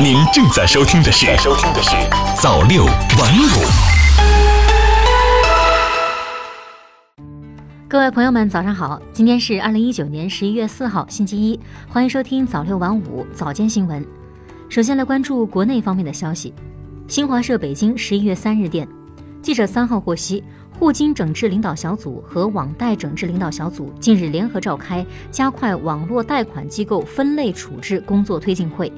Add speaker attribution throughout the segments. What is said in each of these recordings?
Speaker 1: 您正在收听的是《收听的是早六晚五》。
Speaker 2: 各位朋友们，早上好！今天是二零一九年十一月四号，星期一，欢迎收听早六晚五早间新闻。首先来关注国内方面的消息。新华社北京十一月三日电，记者三号获悉。互金整治领导小组和网贷整治领导小组近日联合召开加快网络贷款机构分类处置工作推进会。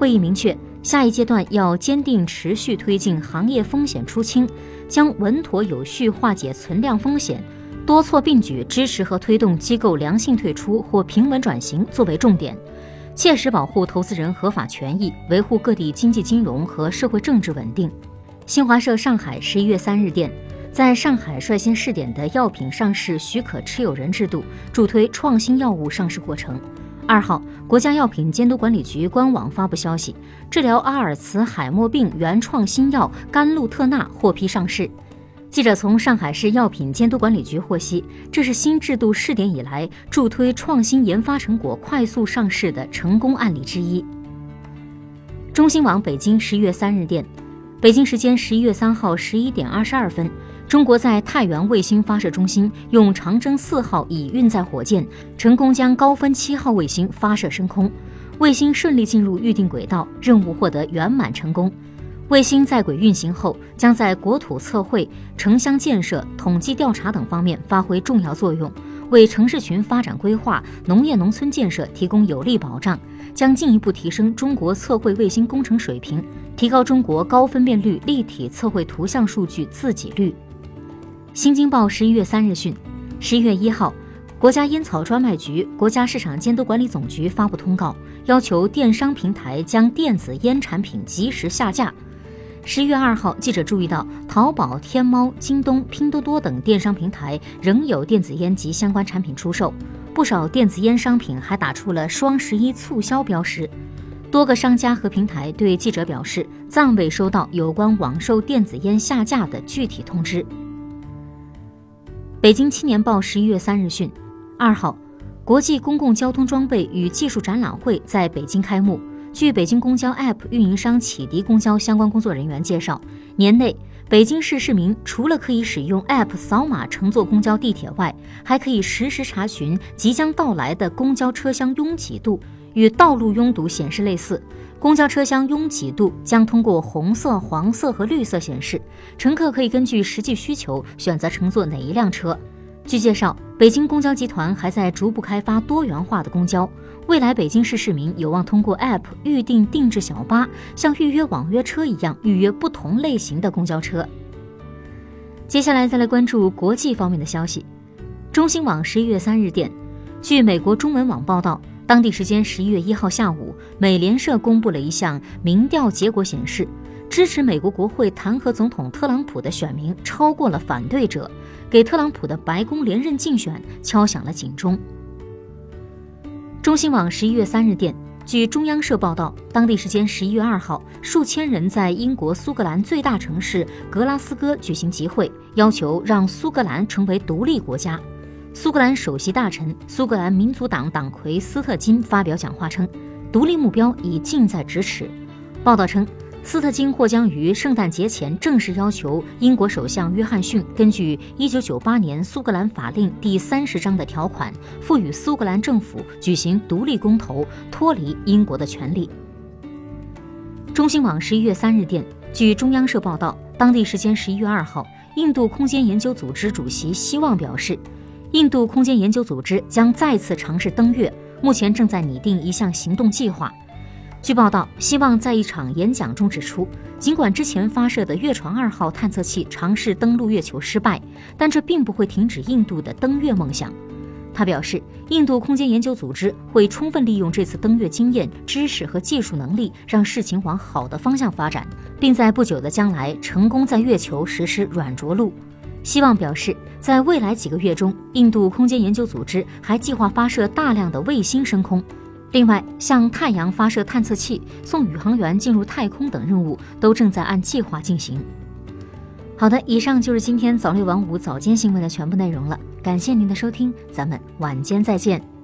Speaker 2: 会议明确，下一阶段要坚定持续推进行业风险出清，将稳妥有序化解存量风险，多措并举支持和推动机构良性退出或平稳转型作为重点，切实保护投资人合法权益，维护各地经济金融和社会政治稳定。新华社上海十一月三日电。在上海率先试点的药品上市许可持有人制度，助推创新药物上市过程。二号，国家药品监督管理局官网发布消息，治疗阿尔茨海默病原创新药甘露特钠获批上市。记者从上海市药品监督管理局获悉，这是新制度试点以来助推创新研发成果快速上市的成功案例之一。中新网北京十一月三日电，北京时间十一月三号十一点二十二分。中国在太原卫星发射中心用长征四号乙运载火箭成功将高分七号卫星发射升空，卫星顺利进入预定轨道，任务获得圆满成功。卫星在轨运行后，将在国土测绘、城乡建设、统计调查等方面发挥重要作用，为城市群发展规划、农业农村建设提供有力保障，将进一步提升中国测绘卫星工程水平，提高中国高分辨率立体测绘图像数据自给率。新京报十一月三日讯，十一月一号，国家烟草专卖局、国家市场监督管理总局发布通告，要求电商平台将电子烟产品及时下架。十一月二号，记者注意到，淘宝、天猫、京东、拼多多等电商平台仍有电子烟及相关产品出售，不少电子烟商品还打出了双十一促销标识。多个商家和平台对记者表示，暂未收到有关网售电子烟下架的具体通知。北京青年报十一月三日讯，二号，国际公共交通装备与技术展览会在北京开幕。据北京公交 App 运营商启迪公交相关工作人员介绍，年内北京市市民除了可以使用 App 扫码乘坐公交、地铁外，还可以实时查询即将到来的公交车厢拥挤度，与道路拥堵显示类似。公交车厢拥挤度将通过红色、黄色和绿色显示，乘客可以根据实际需求选择乘坐哪一辆车。据介绍，北京公交集团还在逐步开发多元化的公交，未来北京市市民有望通过 App 预订定制小巴，像预约网约车一样预约不同类型的公交车。接下来再来关注国际方面的消息。中新网十一月三日电，据美国中文网报道。当地时间十一月一号下午，美联社公布了一项民调结果，显示支持美国国会弹劾总统特朗普的选民超过了反对者，给特朗普的白宫连任竞选敲响了警钟。中新网十一月三日电，据中央社报道，当地时间十一月二号，数千人在英国苏格兰最大城市格拉斯哥举行集会，要求让苏格兰成为独立国家。苏格兰首席大臣、苏格兰民族党党魁斯特金发表讲话称，独立目标已近在咫尺。报道称，斯特金或将于圣诞节前正式要求英国首相约翰逊根据1998年苏格兰法令第三十章的条款，赋予苏格兰政府举行独立公投，脱离英国的权利。中新网十一月三日电，据中央社报道，当地时间十一月二号，印度空间研究组织主席希望表示。印度空间研究组织将再次尝试登月，目前正在拟定一项行动计划。据报道，希望在一场演讲中指出，尽管之前发射的月船二号探测器尝试登陆月球失败，但这并不会停止印度的登月梦想。他表示，印度空间研究组织会充分利用这次登月经验、知识和技术能力，让事情往好的方向发展，并在不久的将来成功在月球实施软着陆。希望表示，在未来几个月中，印度空间研究组织还计划发射大量的卫星升空。另外，向太阳发射探测器、送宇航员进入太空等任务都正在按计划进行。好的，以上就是今天早六晚五早间新闻的全部内容了。感谢您的收听，咱们晚间再见。